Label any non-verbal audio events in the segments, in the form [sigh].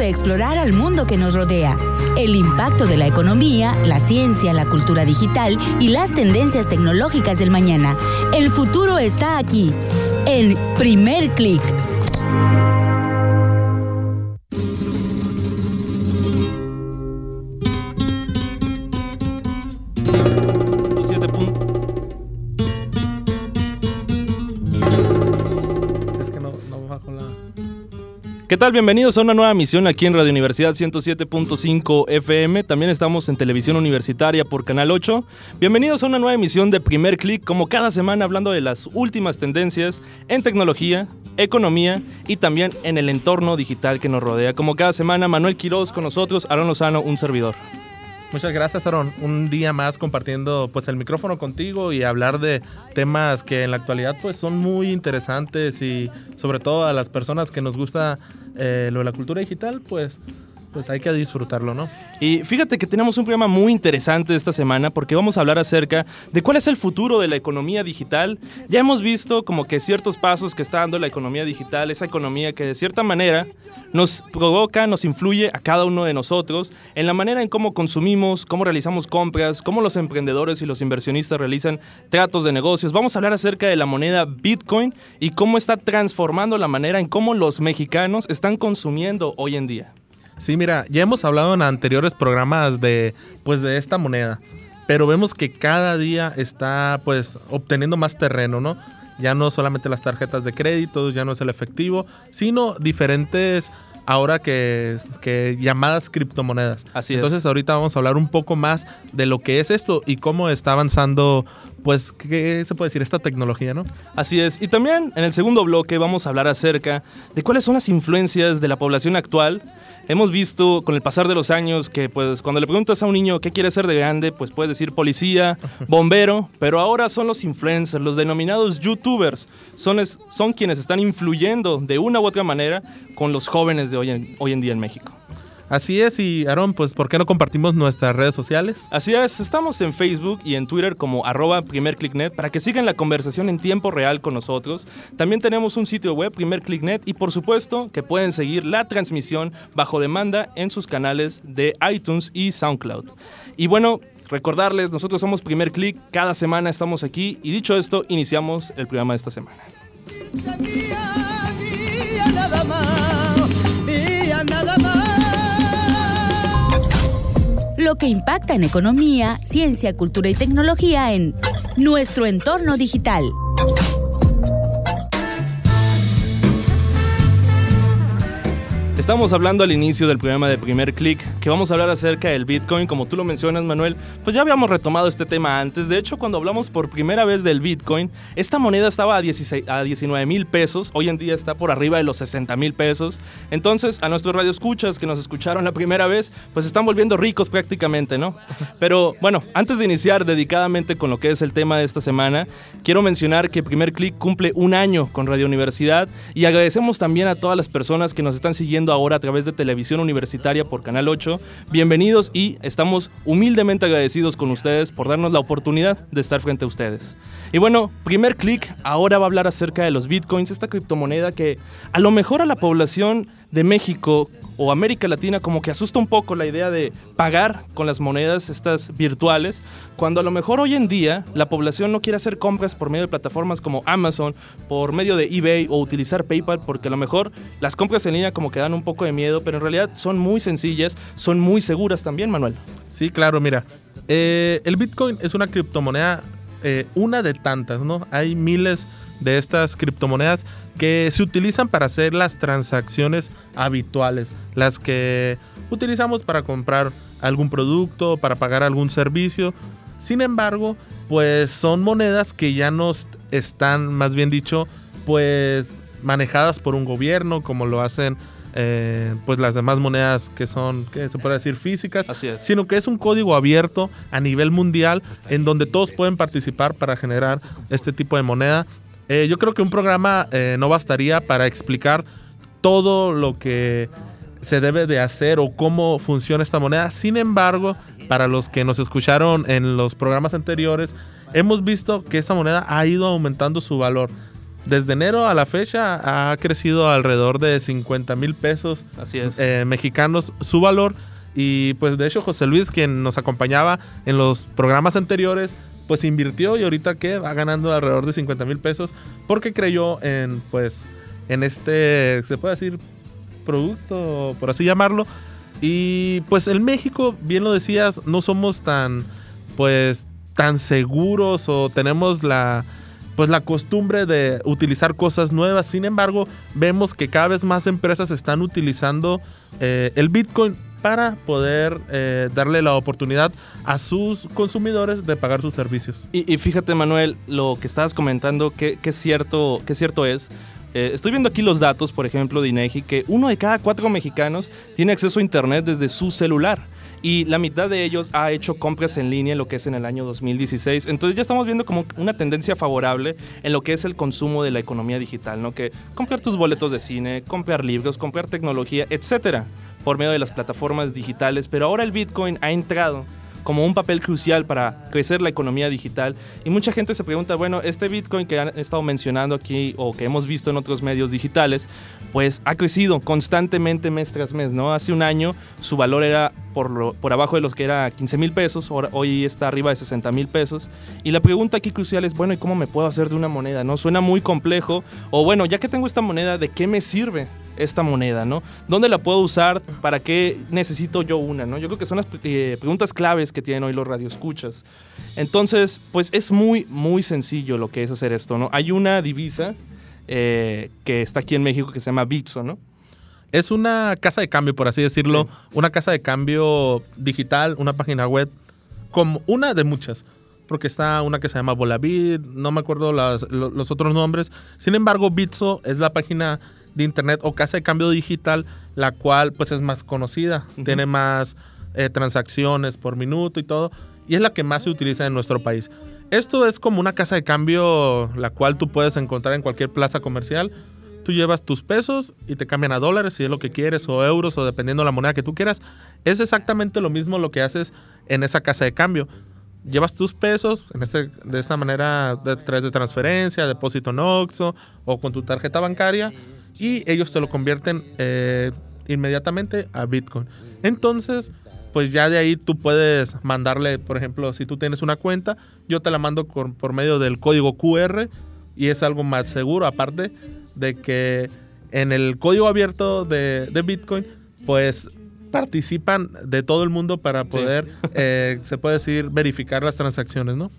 de explorar al mundo que nos rodea, el impacto de la economía, la ciencia, la cultura digital y las tendencias tecnológicas del mañana. El futuro está aquí, en primer clic. ¿Qué tal? Bienvenidos a una nueva misión aquí en Radio Universidad 107.5 FM. También estamos en televisión universitaria por Canal 8. Bienvenidos a una nueva emisión de Primer Click, como cada semana hablando de las últimas tendencias en tecnología, economía y también en el entorno digital que nos rodea. Como cada semana, Manuel Quiroz con nosotros, Aaron Lozano, un servidor. Muchas gracias, Aaron. Un día más compartiendo pues el micrófono contigo y hablar de temas que en la actualidad pues son muy interesantes y sobre todo a las personas que nos gusta eh, lo de la cultura digital, pues pues hay que disfrutarlo, ¿no? Y fíjate que tenemos un programa muy interesante esta semana porque vamos a hablar acerca de cuál es el futuro de la economía digital. Ya hemos visto como que ciertos pasos que está dando la economía digital, esa economía que de cierta manera nos provoca, nos influye a cada uno de nosotros en la manera en cómo consumimos, cómo realizamos compras, cómo los emprendedores y los inversionistas realizan tratos de negocios. Vamos a hablar acerca de la moneda Bitcoin y cómo está transformando la manera en cómo los mexicanos están consumiendo hoy en día. Sí, mira, ya hemos hablado en anteriores programas de, pues, de esta moneda, pero vemos que cada día está, pues, obteniendo más terreno, ¿no? Ya no solamente las tarjetas de crédito, ya no es el efectivo, sino diferentes ahora que, que, llamadas criptomonedas. Así es. Entonces ahorita vamos a hablar un poco más de lo que es esto y cómo está avanzando, pues, ¿qué se puede decir? Esta tecnología, ¿no? Así es. Y también en el segundo bloque vamos a hablar acerca de cuáles son las influencias de la población actual hemos visto con el pasar de los años que pues cuando le preguntas a un niño qué quiere ser de grande, pues puedes decir policía, [laughs] bombero, pero ahora son los influencers, los denominados youtubers, son, son quienes están influyendo de una u otra manera con los jóvenes de hoy hoy en día en México. Así es, y Aaron, pues ¿por qué no compartimos nuestras redes sociales? Así es, estamos en Facebook y en Twitter como arroba primerclicknet para que sigan la conversación en tiempo real con nosotros. También tenemos un sitio web, primerclicknet, y por supuesto que pueden seguir la transmisión bajo demanda en sus canales de iTunes y SoundCloud. Y bueno, recordarles, nosotros somos Primer Click, cada semana estamos aquí y dicho esto, iniciamos el programa de esta semana. Lo que impacta en economía, ciencia, cultura y tecnología en nuestro entorno digital. Estamos hablando al inicio del programa de Primer Click, que vamos a hablar acerca del Bitcoin, como tú lo mencionas, Manuel. Pues ya habíamos retomado este tema antes. De hecho, cuando hablamos por primera vez del Bitcoin, esta moneda estaba a, 16, a 19 mil pesos. Hoy en día está por arriba de los 60 mil pesos. Entonces, a nuestros radioescuchas que nos escucharon la primera vez, pues están volviendo ricos prácticamente, ¿no? Pero bueno, antes de iniciar dedicadamente con lo que es el tema de esta semana, quiero mencionar que Primer Click cumple un año con Radio Universidad y agradecemos también a todas las personas que nos están siguiendo ahora a través de televisión universitaria por Canal 8. Bienvenidos y estamos humildemente agradecidos con ustedes por darnos la oportunidad de estar frente a ustedes. Y bueno, primer clic, ahora va a hablar acerca de los bitcoins, esta criptomoneda que a lo mejor a la población de México o América Latina como que asusta un poco la idea de pagar con las monedas estas virtuales, cuando a lo mejor hoy en día la población no quiere hacer compras por medio de plataformas como Amazon, por medio de eBay o utilizar PayPal, porque a lo mejor las compras en línea como que dan un poco de miedo, pero en realidad son muy sencillas, son muy seguras también, Manuel. Sí, claro, mira, eh, el Bitcoin es una criptomoneda, eh, una de tantas, ¿no? Hay miles de estas criptomonedas que se utilizan para hacer las transacciones habituales, las que utilizamos para comprar algún producto, para pagar algún servicio. Sin embargo, pues son monedas que ya no están, más bien dicho, pues manejadas por un gobierno como lo hacen eh, pues las demás monedas que son, que se puede decir físicas, sino que es un código abierto a nivel mundial en donde todos pueden participar para generar este tipo de moneda eh, yo creo que un programa eh, no bastaría para explicar todo lo que se debe de hacer o cómo funciona esta moneda. Sin embargo, para los que nos escucharon en los programas anteriores, hemos visto que esta moneda ha ido aumentando su valor. desde enero a la fecha ha crecido alrededor de 50 mil pesos Así es. eh, mexicanos su valor. Y pues de hecho José Luis, quien nos acompañaba en los programas anteriores, pues invirtió y ahorita que va ganando alrededor de 50 mil pesos porque creyó en pues en este, se puede decir, producto, por así llamarlo. Y pues en México, bien lo decías, no somos tan pues tan seguros o tenemos la pues la costumbre de utilizar cosas nuevas. Sin embargo, vemos que cada vez más empresas están utilizando eh, el Bitcoin para poder eh, darle la oportunidad a sus consumidores de pagar sus servicios. Y, fíjate, Manuel, lo que estabas comentando, que, que cierto, que cierto es. Eh, estoy viendo aquí los datos, por ejemplo, de INEGI, que uno de cada cuatro mexicanos tiene acceso a Internet desde su celular. Y la mitad de ellos ha hecho compras en línea lo que es en el año 2016. Entonces ya estamos viendo como una tendencia favorable en lo que es el consumo de la economía digital, ¿no? Que comprar tus boletos de cine, comprar libros, comprar tecnología, etcétera, por medio de las plataformas digitales. Pero ahora el Bitcoin ha entrado como un papel crucial para crecer la economía digital. Y mucha gente se pregunta, bueno, este Bitcoin que han estado mencionando aquí o que hemos visto en otros medios digitales, pues ha crecido constantemente mes tras mes, ¿no? Hace un año su valor era por, lo- por abajo de los que era 15 mil pesos, hoy está arriba de 60 mil pesos. Y la pregunta aquí crucial es, bueno, ¿y cómo me puedo hacer de una moneda? ¿No? Suena muy complejo. O bueno, ya que tengo esta moneda, ¿de qué me sirve? Esta moneda, ¿no? ¿Dónde la puedo usar? ¿Para qué necesito yo una, no? Yo creo que son las eh, preguntas claves que tienen hoy los radioescuchas. Entonces, pues es muy, muy sencillo lo que es hacer esto, ¿no? Hay una divisa eh, que está aquí en México que se llama Bitso, ¿no? Es una casa de cambio, por así decirlo. Una casa de cambio digital, una página web, como una de muchas. Porque está una que se llama Volavit, no me acuerdo las- lo- los otros nombres. Sin embargo, Bitso es la página de internet o casa de cambio digital, la cual pues es más conocida. Tiene más eh, transacciones por minuto y todo. Y es la que más se utiliza en nuestro país. Esto es como una casa de cambio, la cual tú puedes encontrar en cualquier plaza comercial. Tú llevas tus pesos y te cambian a dólares si es lo que quieres, o euros, o dependiendo de la moneda que tú quieras. Es exactamente lo mismo lo que haces en esa casa de cambio. Llevas tus pesos en este, de esta manera de través de transferencia, depósito en Oxxo o con tu tarjeta bancaria y ellos te lo convierten eh, inmediatamente a Bitcoin. Entonces, pues ya de ahí tú puedes mandarle, por ejemplo, si tú tienes una cuenta, yo te la mando por, por medio del código QR y es algo más seguro, aparte de que en el código abierto de, de Bitcoin, pues participan de todo el mundo para poder, eh, se puede decir, verificar las transacciones, ¿no?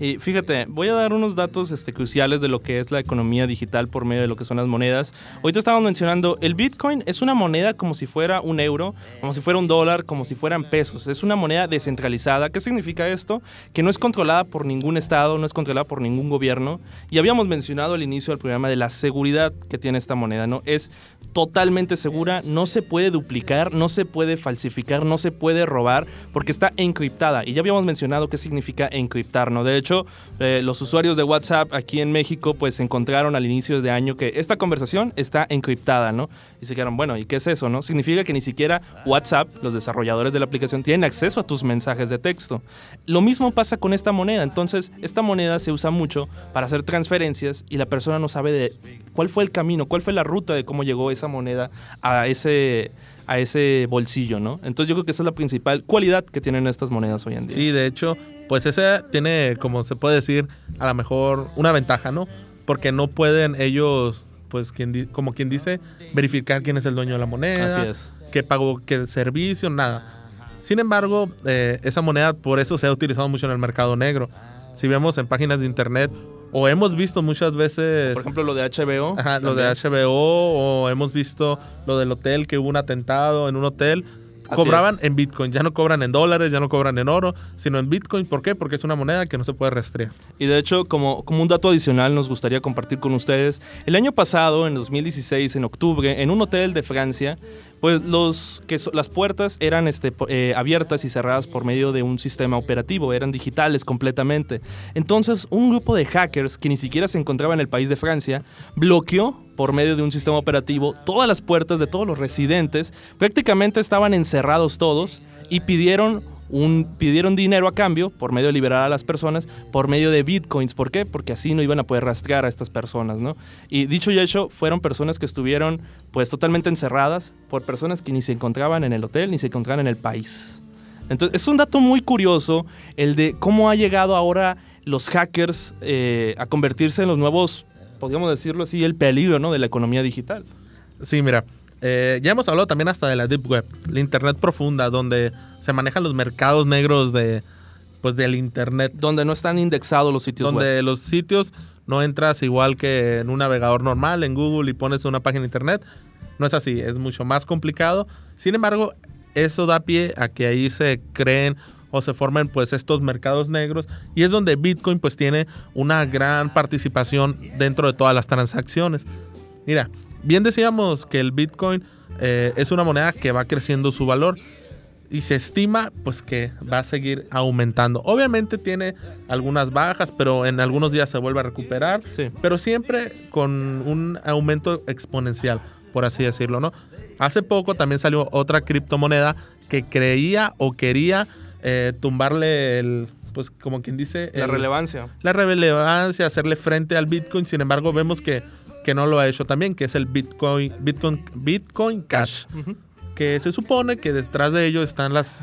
Y fíjate, voy a dar unos datos este, cruciales de lo que es la economía digital por medio de lo que son las monedas. Ahorita estábamos mencionando, el Bitcoin es una moneda como si fuera un euro, como si fuera un dólar, como si fueran pesos. Es una moneda descentralizada. ¿Qué significa esto? Que no es controlada por ningún estado, no es controlada por ningún gobierno. Y habíamos mencionado al inicio del programa de la seguridad que tiene esta moneda, ¿no? Es totalmente segura, no se puede duplicar, no se puede falsificar, no se puede robar, porque está encriptada. Y ya habíamos mencionado qué significa encriptar, ¿no? De hecho, eh, los usuarios de WhatsApp aquí en México, pues encontraron al inicio de año que esta conversación está encriptada, ¿no? Y se quedaron, bueno, ¿y qué es eso, no? Significa que ni siquiera WhatsApp, los desarrolladores de la aplicación, tienen acceso a tus mensajes de texto. Lo mismo pasa con esta moneda. Entonces, esta moneda se usa mucho para hacer transferencias y la persona no sabe de cuál fue el camino, cuál fue la ruta de cómo llegó esa moneda a ese a ese bolsillo, ¿no? Entonces yo creo que esa es la principal cualidad que tienen estas monedas hoy en día. Sí, de hecho, pues ese tiene, como se puede decir, a lo mejor una ventaja, ¿no? Porque no pueden ellos, pues, quien como quien dice, verificar quién es el dueño de la moneda, Así es. qué pagó, qué servicio, nada. Sin embargo, eh, esa moneda por eso se ha utilizado mucho en el mercado negro. Si vemos en páginas de internet o hemos visto muchas veces Por ejemplo, lo de HBO. Ajá, lo de. HBO o hemos visto lo del hotel que hubo un atentado en un hotel. Así Cobraban en Bitcoin, ya no cobran en dólares, ya no cobran en oro, sino en Bitcoin. ¿Por qué? Porque es una moneda que no se puede rastrear. Y de hecho, como, como un dato adicional, nos gustaría compartir con ustedes. El año pasado, en 2016, en octubre, en un hotel de Francia, pues los, que las puertas eran este, eh, abiertas y cerradas por medio de un sistema operativo, eran digitales completamente. Entonces, un grupo de hackers que ni siquiera se encontraba en el país de Francia bloqueó por medio de un sistema operativo todas las puertas de todos los residentes. Prácticamente estaban encerrados todos y pidieron un, pidieron dinero a cambio por medio de liberar a las personas por medio de bitcoins. ¿Por qué? Porque así no iban a poder rastrear a estas personas, ¿no? Y dicho y hecho, fueron personas que estuvieron pues totalmente encerradas por personas que ni se encontraban en el hotel ni se encontraban en el país. Entonces, es un dato muy curioso el de cómo ha llegado ahora los hackers eh, a convertirse en los nuevos, podríamos decirlo así, el peligro ¿no? de la economía digital. Sí, mira, eh, ya hemos hablado también hasta de la Deep Web, la Internet profunda, donde se manejan los mercados negros de, pues, del Internet. Donde no están indexados los sitios donde web. los sitios no entras igual que en un navegador normal, en Google, y pones una página de Internet. No es así, es mucho más complicado. Sin embargo, eso da pie a que ahí se creen o se formen pues estos mercados negros y es donde Bitcoin pues tiene una gran participación dentro de todas las transacciones. Mira, bien decíamos que el Bitcoin eh, es una moneda que va creciendo su valor y se estima pues que va a seguir aumentando. Obviamente tiene algunas bajas, pero en algunos días se vuelve a recuperar, Sí. pero siempre con un aumento exponencial, por así decirlo, ¿no? Hace poco también salió otra criptomoneda que creía o quería eh, tumbarle el, pues como quien dice, La el- relevancia. la relevancia, hacerle frente al Bitcoin. Sin embargo, vemos que, que no lo ha hecho también, que es el Bitcoin, Bitcoin, Bitcoin Cash que se supone que detrás de ello están las,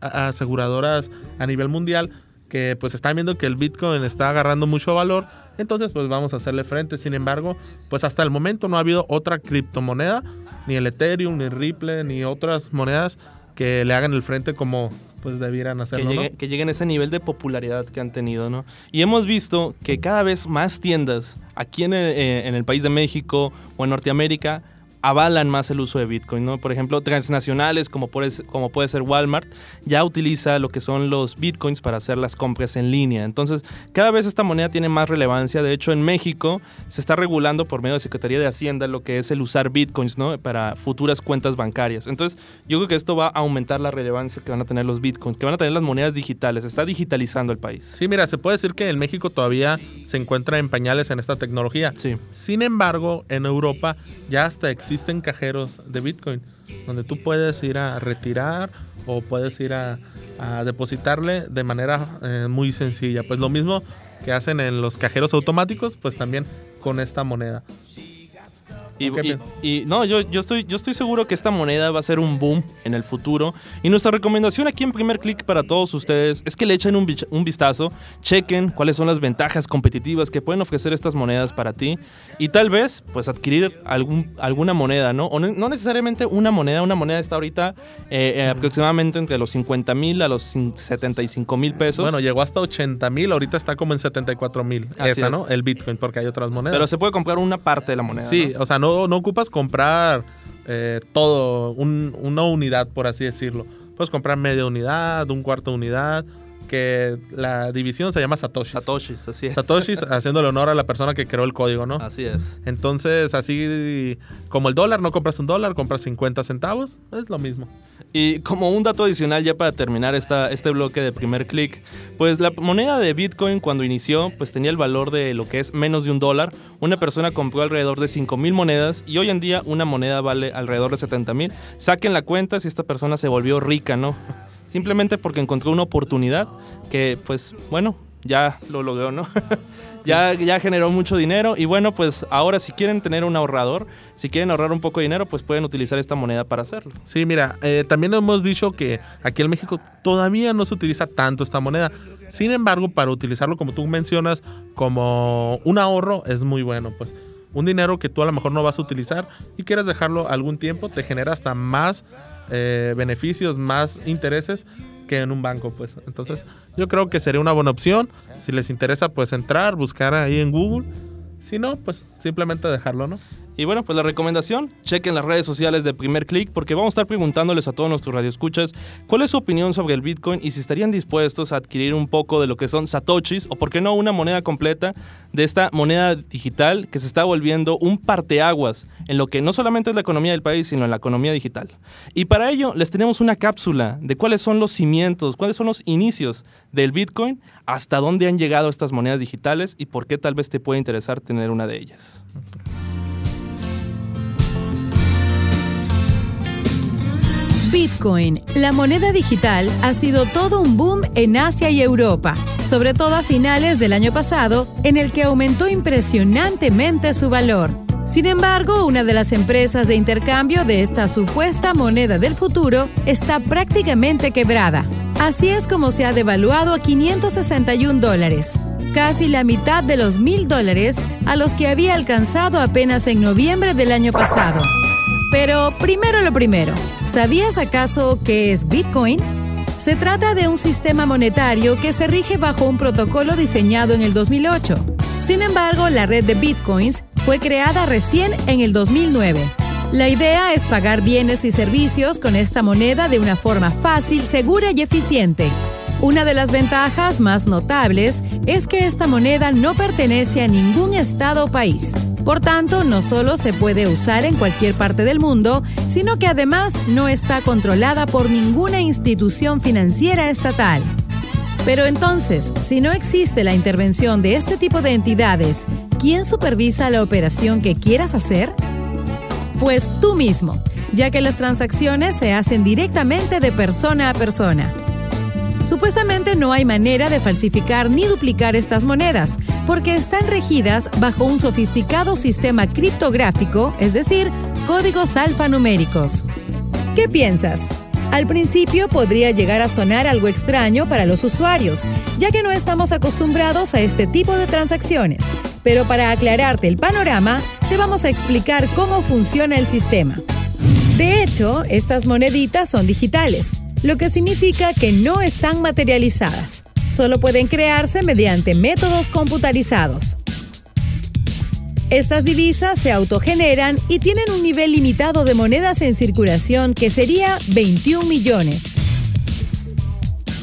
a- aseguradoras a nivel mundial que pues están viendo que el Bitcoin está agarrando mucho valor, entonces pues vamos a hacerle frente. Sin embargo, pues hasta el momento no ha habido otra criptomoneda, ni el Ethereum, ni Ripple, ni otras monedas que le hagan el frente como pues debieran que, hacerlo, ¿no? llegue- que lleguen a ese nivel de popularidad que han tenido, ¿no? Y hemos visto que cada vez más tiendas aquí en el, eh, en el país de México o en Norteamérica avalan más el uso de Bitcoin, ¿no? Por ejemplo, transnacionales como puede, ser- como puede ser Walmart ya utiliza lo que son los Bitcoins para hacer las compras en línea. Entonces, cada vez esta moneda tiene más relevancia. De hecho, en México se está regulando por medio de Secretaría de Hacienda lo que es el usar Bitcoins, ¿no? Para futuras cuentas bancarias. Entonces, yo creo que esto va a aumentar la relevancia que van a tener los Bitcoins, que van a tener las monedas digitales. Se está digitalizando el país. Sí, mira, se puede decir que en México todavía se encuentra en pañales en esta tecnología. Sí. Sin embargo, en Europa ya hasta existen cajeros de Bitcoin, donde tú puedes ir a retirar o puedes ir a, depositarle de manera eh, muy sencilla. Pues lo mismo que hacen en los cajeros automáticos, pues también con esta moneda. Y, ¿O qué y- piensas? y no, yo, yo, estoy, yo estoy seguro que esta moneda va a ser un boom en el futuro. Y nuestra recomendación aquí en primer clic para todos ustedes es que le echen un, un vistazo, chequen cuáles son las ventajas competitivas que pueden ofrecer estas monedas para ti y tal vez pues adquirir algún, alguna moneda, ¿no? O no, no necesariamente una moneda, una moneda está ahorita eh, eh, aproximadamente entre los 50 mil a los cin- 75 mil pesos. Bueno, llegó hasta 80 mil, ahorita está como en 74 mil. Esa, es. ¿no? El Bitcoin, porque hay otras monedas. pero se puede comprar una parte de la moneda. Sí, ¿no? o sea, no, no ocupas comprar eh, todo, un- una unidad, por así decirlo. Puedes comprar media unidad, un cuarto de unidad, que la división se llama Satoshi. Satoshis, así es. Satoshis [laughs] haciéndole honor a la persona que creó el código, ¿no? Así es. Entonces, así como el dólar, no compras un dólar, compras 50 centavos, es lo mismo. Y como un dato adicional ya para terminar esta, este bloque de primer clic, pues la moneda de Bitcoin cuando inició pues tenía el valor de lo que es menos de un dólar. Una persona compró alrededor de 5 mil monedas y hoy en día una moneda vale alrededor de 70 mil. Saquen la cuenta si esta persona se volvió rica, ¿no? [laughs] Simplemente porque encontró una oportunidad que pues bueno, ya lo logró, ¿no? [laughs] Ya, ya generó mucho dinero y bueno, pues ahora si quieren tener un ahorrador, si quieren ahorrar un poco de dinero, pues pueden utilizar esta moneda para hacerlo. Sí, mira, eh, también hemos dicho que aquí en México todavía no se utiliza tanto esta moneda. Sin embargo, para utilizarlo, como tú mencionas, como un ahorro, es muy bueno. Pues un dinero que tú a lo mejor no vas a utilizar y quieres dejarlo algún tiempo, te genera hasta más eh, beneficios, más intereses que en un banco, pues. Entonces, yo creo que sería una buena opción. Si les interesa, pues entrar, buscar ahí en Google. Si no, pues simplemente dejarlo, ¿no? Y bueno, pues la recomendación, chequen las redes sociales de Primer Click porque vamos a estar preguntándoles a todos nuestros radioescuchas cuál es su opinión sobre el Bitcoin y si estarían dispuestos a adquirir un poco de lo que son satoshis o por qué no una moneda completa de esta moneda digital que se está volviendo un parteaguas en lo que no solamente es la economía del país, sino en la economía digital. Y para ello les tenemos una cápsula de cuáles son los cimientos, cuáles son los inicios del Bitcoin, hasta dónde han llegado estas monedas digitales y por qué tal vez te puede interesar tener una de ellas. Bitcoin, la moneda digital, ha sido todo un boom en Asia y Europa, sobre todo a finales del año pasado, en el que aumentó impresionantemente su valor. Sin embargo, una de las empresas de intercambio de esta supuesta moneda del futuro está prácticamente quebrada. Así es como se ha devaluado a 561 dólares, casi la mitad de los mil dólares a los que había alcanzado apenas en noviembre del año pasado. Pero primero lo primero, ¿sabías acaso qué es Bitcoin? Se trata de un sistema monetario que se rige bajo un protocolo diseñado en el 2008. Sin embargo, la red de Bitcoins fue creada recién en el 2009. La idea es pagar bienes y servicios con esta moneda de una forma fácil, segura y eficiente. Una de las ventajas más notables es que esta moneda no pertenece a ningún estado o país. Por tanto, no solo se puede usar en cualquier parte del mundo, sino que además no está controlada por ninguna institución financiera estatal. Pero entonces, si no existe la intervención de este tipo de entidades, ¿quién supervisa la operación que quieras hacer? Pues tú mismo, ya que las transacciones se hacen directamente de persona a persona. Supuestamente no hay manera de falsificar ni duplicar estas monedas, porque están regidas bajo un sofisticado sistema criptográfico, es decir, códigos alfanuméricos. ¿Qué piensas? Al principio podría llegar a sonar algo extraño para los usuarios, ya que no estamos acostumbrados a este tipo de transacciones. Pero para aclararte el panorama, te vamos a explicar cómo funciona el sistema. De hecho, estas moneditas son digitales, lo que significa que no están materializadas. Solo pueden crearse mediante métodos computarizados. Estas divisas se autogeneran y tienen un nivel limitado de monedas en circulación que sería 21 millones.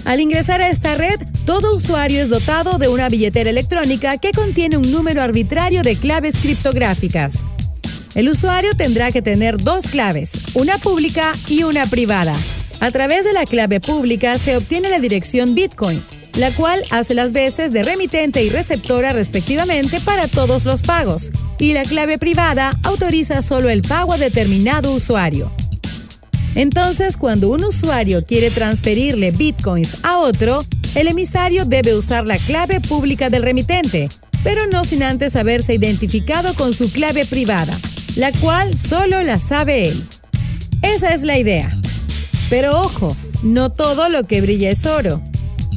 Al ingresar a esta red, todo usuario es dotado de una billetera electrónica que contiene un número arbitrario de claves criptográficas. El usuario tendrá que tener dos claves, una pública y una privada. A través de la clave pública se obtiene la dirección Bitcoin, la cual hace las veces de remitente y receptora respectivamente para todos los pagos, y la clave privada autoriza solo el pago a determinado usuario. Entonces, cuando un usuario quiere transferirle bitcoins a otro, el emisario debe usar la clave pública del remitente, pero no sin antes haberse identificado con su clave privada, la cual solo la sabe él. Esa es la idea. Pero ojo, no todo lo que brilla es oro.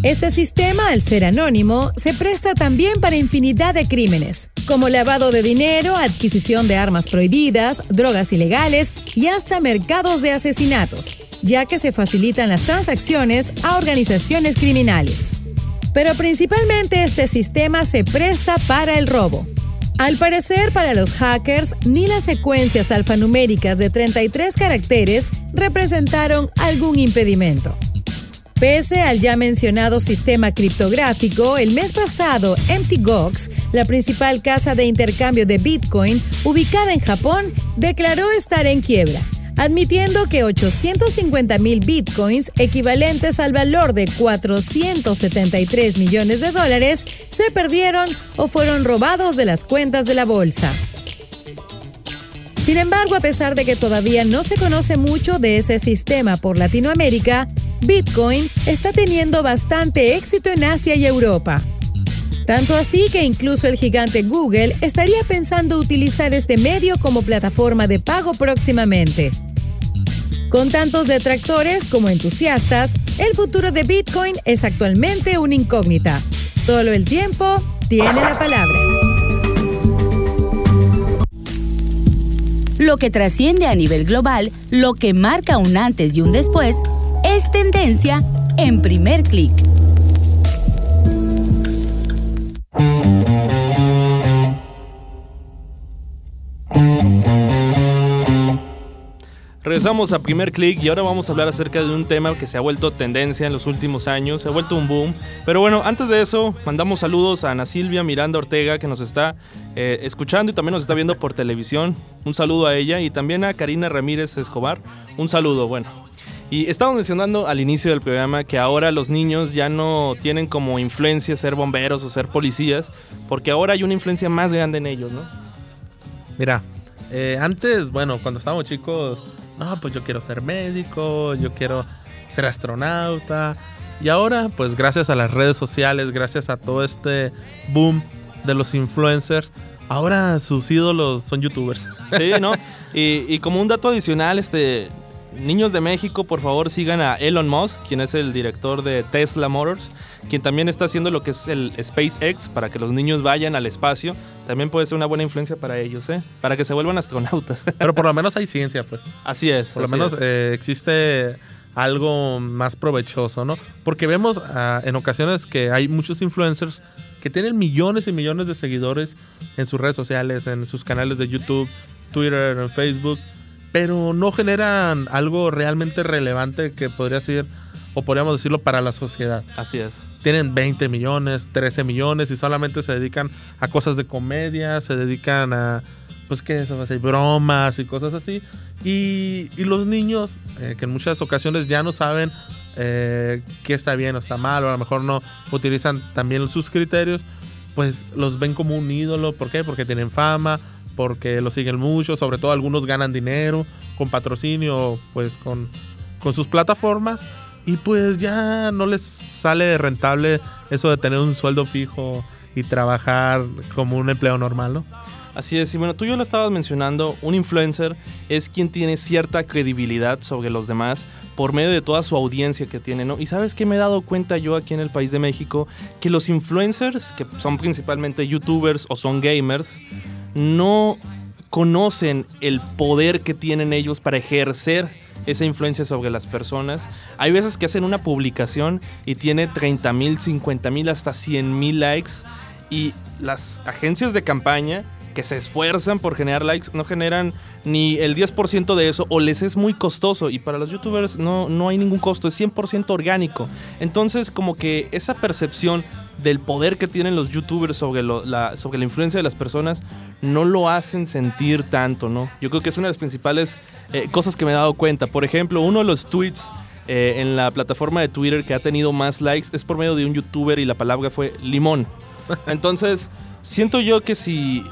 Este sistema, al ser anónimo, se presta también para infinidad de crímenes, como lavado de dinero, adquisición de armas prohibidas, drogas ilegales y hasta mercados de asesinatos, ya que se facilitan las transacciones a organizaciones criminales. Pero principalmente este sistema se presta para el robo. Al parecer, para los hackers, ni las secuencias alfanuméricas de 33 caracteres representaron algún impedimento. Pese al ya mencionado sistema criptográfico, el mes pasado MTGOX, la principal casa de intercambio de Bitcoin ubicada en Japón, declaró estar en quiebra admitiendo que 850 mil bitcoins, equivalentes al valor de 473 millones de dólares, se perdieron o fueron robados de las cuentas de la bolsa. Sin embargo, a pesar de que todavía no se conoce mucho de ese sistema por Latinoamérica, Bitcoin está teniendo bastante éxito en Asia y Europa. Tanto así que incluso el gigante Google estaría pensando utilizar este medio como plataforma de pago próximamente. Con tantos detractores como entusiastas, el futuro de Bitcoin es actualmente una incógnita. Solo el tiempo tiene la palabra. Lo que trasciende a nivel global, lo que marca un antes y un después, es tendencia en primer clic. Regresamos a primer clic y ahora vamos a hablar acerca de un tema que se ha vuelto tendencia en los últimos años, se ha vuelto un boom. Pero bueno, antes de eso, mandamos saludos a Ana Silvia Miranda Ortega que nos está eh, escuchando y también nos está viendo por televisión. Un saludo a ella y también a Karina Ramírez Escobar. Un saludo, bueno. Y estamos mencionando al inicio del programa que ahora los niños ya no tienen como influencia ser bomberos o ser policías, porque ahora hay una influencia más grande en ellos, ¿no? Mira, eh, antes, bueno, cuando estábamos chicos, no, pues yo quiero ser médico, yo quiero ser astronauta. Y ahora, pues gracias a las redes sociales, gracias a todo este boom de los influencers, ahora sus ídolos son youtubers. Sí, ¿no? [laughs] Y, y como un dato adicional, este, niños de México, por favor sigan a Elon Musk, quien es el director de Tesla Motors, quien también está haciendo lo que es el SpaceX para que los niños vayan al espacio. También puede ser una buena influencia para ellos, ¿eh? Para que se vuelvan astronautas. [laughs] Pero por lo menos hay ciencia, pues. Así es. Por lo menos es. eh, existe algo más provechoso, ¿no? Porque vemos ah, en ocasiones que hay muchos influencers que tienen millones y millones de seguidores en sus redes sociales, en sus canales de YouTube, Twitter, en Facebook, pero no generan algo realmente relevante que podría ser, o podríamos decirlo, para la sociedad. Así es. Tienen 20 millones, 13 millones y solamente se dedican a cosas de comedia, se dedican a, pues, ¿qué es eso? Bromas y cosas así. Y, y los niños, eh, que en muchas ocasiones ya no saben eh, qué está bien o está mal, o a lo mejor no utilizan también sus criterios, pues los ven como un ídolo. ¿Por qué? Porque tienen fama, porque lo siguen mucho, sobre todo algunos ganan dinero con patrocinio, pues con, con sus plataformas. Y pues ya no les sale rentable eso de tener un sueldo fijo y trabajar como un empleo normal, ¿no? Así es, y bueno, tú ya lo estabas mencionando, un influencer es quien tiene cierta credibilidad sobre los demás por medio de toda su audiencia que tiene, ¿no? Y sabes que me he dado cuenta yo aquí en el país de México, que los influencers, que son principalmente youtubers o son gamers, no conocen el poder que tienen ellos para ejercer esa influencia sobre las personas. Hay veces que hacen una publicación y tiene 30 mil, 50 mil, hasta 100 mil likes y las agencias de campaña que se esfuerzan por generar likes no generan ni el 10% de eso o les es muy costoso y para los youtubers no, no hay ningún costo, es 100% orgánico. Entonces como que esa percepción del poder que tienen los youtubers sobre, la, sobre la influencia de las personas no lo hacen sentir tanto, ¿no? Yo creo que es una de las principales eh, cosas que me he dado cuenta. Por ejemplo, uno de los tweets eh, en la plataforma de Twitter que ha tenido más likes es por medio de un youtuber y la palabra fue limón. Entonces, siento yo que si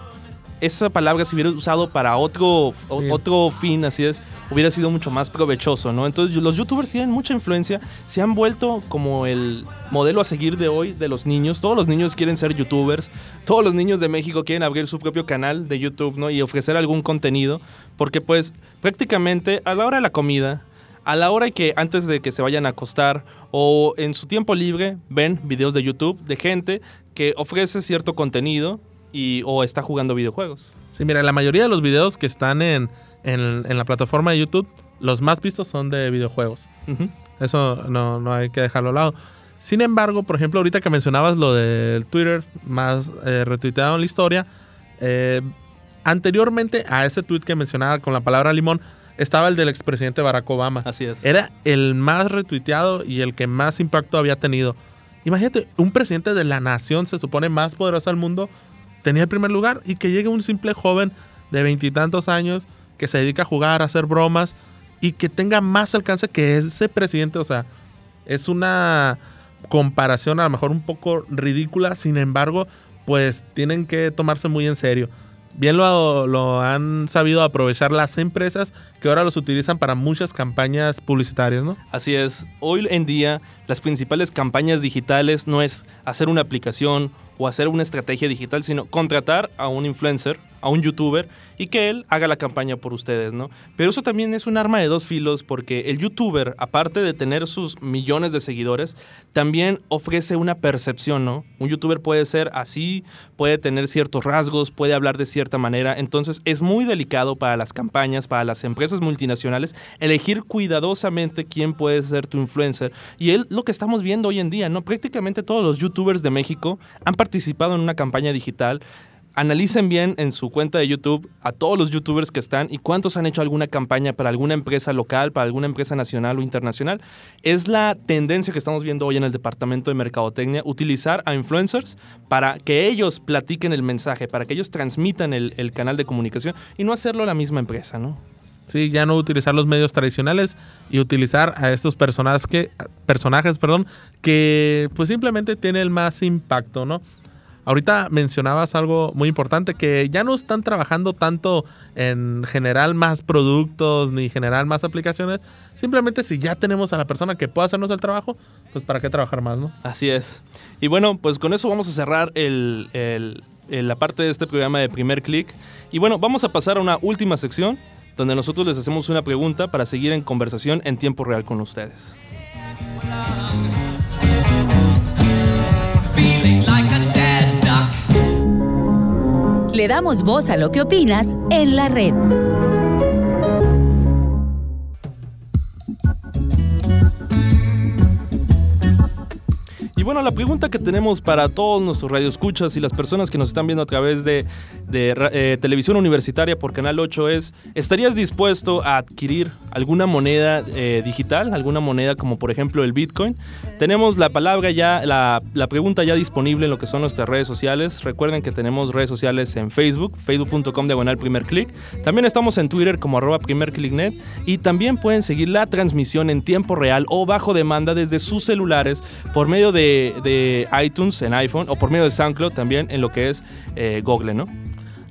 esa palabra se hubiera usado para otro, o- otro fin, así es, hubiera sido mucho más provechoso, ¿no? Entonces los youtubers tienen mucha influencia, se han vuelto como el modelo a seguir de hoy de los niños. Todos los niños quieren ser youtubers, todos los niños de México quieren abrir su propio canal de YouTube, ¿no? Y ofrecer algún contenido, porque pues prácticamente a la hora de la comida, a la hora que antes de que se vayan a acostar o en su tiempo libre ven videos de YouTube de gente que ofrece cierto contenido y o está jugando videojuegos. Sí, mira, la mayoría de los videos que están en, en- en la plataforma de YouTube, los más vistos son de videojuegos. Eso no, no hay que dejarlo a lado. Sin embargo, por ejemplo, ahorita que mencionabas lo del Twitter más eh, retuiteado en la historia, eh, anteriormente a ese tweet que mencionaba con la palabra limón, estaba el del expresidente Barack Obama. Así es. Era el más retuiteado y el que más impacto había tenido. Imagínate, un presidente de la nación, se supone más poderosa del mundo, tenía el primer lugar y que llegue un simple joven de veintitantos años que se dedica a jugar, a hacer bromas y que tenga más alcance que ese presidente. O sea, es una comparación a lo mejor un poco ridícula, sin embargo, pues tienen que tomarse muy en serio. Bien lo, lo han sabido aprovechar las empresas que ahora los utilizan para muchas campañas publicitarias, ¿no? Así es. Hoy en día las principales campañas digitales no es hacer una aplicación o hacer una estrategia digital, sino contratar a un influencer, a un youtuber y que él haga la campaña por ustedes, ¿no? Pero eso también es un arma de dos filos porque el youtuber, aparte de tener sus millones de seguidores, también ofrece una percepción, ¿no? Un youtuber puede ser así, puede tener ciertos rasgos, puede hablar de cierta manera, entonces es muy delicado para las campañas, para las empresas multinacionales, elegir cuidadosamente quién puede ser tu influencer. Y es lo que estamos viendo hoy en día, ¿no? Prácticamente todos los youtubers de México han participado en una campaña digital. Analicen bien en su cuenta de YouTube a todos los youtubers que están y cuántos han hecho alguna campaña para alguna empresa local, para alguna empresa nacional o internacional. Es la tendencia que estamos viendo hoy en el departamento de mercadotecnia, utilizar a influencers para que ellos platiquen el mensaje, para que ellos transmitan el, canal de comunicación y no hacerlo la misma empresa, ¿no? Sí, ya no utilizar los medios tradicionales y utilizar a estos personajes que, personajes, perdón, que pues simplemente tienen el más impacto, ¿no? Ahorita mencionabas algo muy importante, que ya no están trabajando tanto en generar más productos ni generar más aplicaciones. Simplemente si ya tenemos a la persona que pueda hacernos el trabajo, pues para qué trabajar más, ¿no? Así es. Y bueno, pues con eso vamos a cerrar el, el- el- la parte de este programa de primer clic. Y bueno, vamos a pasar a una última sección donde nosotros les hacemos una pregunta para seguir en conversación en tiempo real con ustedes. Le damos voz a lo que opinas en la red. Y bueno, la pregunta que tenemos para todos nuestros radioescuchas y las personas que nos están viendo a través de, eh, televisión universitaria por Canal 8 es, ¿estarías dispuesto a adquirir alguna moneda eh, digital? ¿Alguna moneda como por ejemplo el Bitcoin? Tenemos la palabra ya, la, la pregunta ya disponible en lo que son nuestras redes sociales. Recuerden que tenemos redes sociales en Facebook, facebook.com diagonal primer click. También estamos en Twitter como arroba primer clicknet y también pueden seguir la transmisión en tiempo real o bajo demanda desde sus celulares por medio de, de iTunes en iPhone o por medio de SoundCloud también en lo que es eh, Google, ¿no?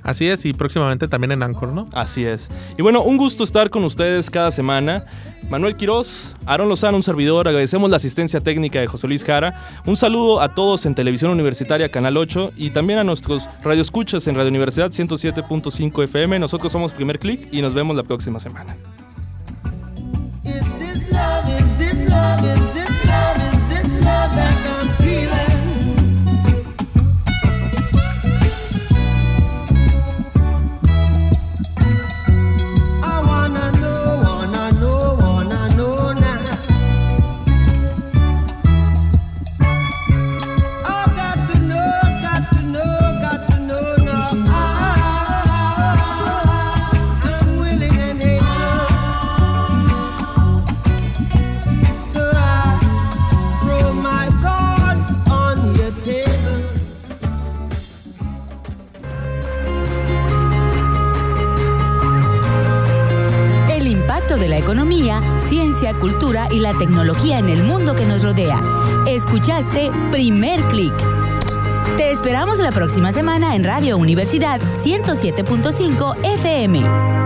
Así es, y próximamente también en Anchor, ¿no? Así es. Y bueno, un gusto estar con ustedes cada semana. Manuel Quiroz, Aaron Lozano, un servidor. Agradecemos la asistencia técnica de José Luis Jara. Un saludo a todos en Televisión Universitaria Canal 8 y también a nuestros radioescuchas en Radio Universidad 107.5 FM. Nosotros somos Primer Click y nos vemos la próxima semana. Tecnología en el mundo que nos rodea. Escuchaste Primer Click. Te esperamos la próxima semana en Radio Universidad 107.5 FM.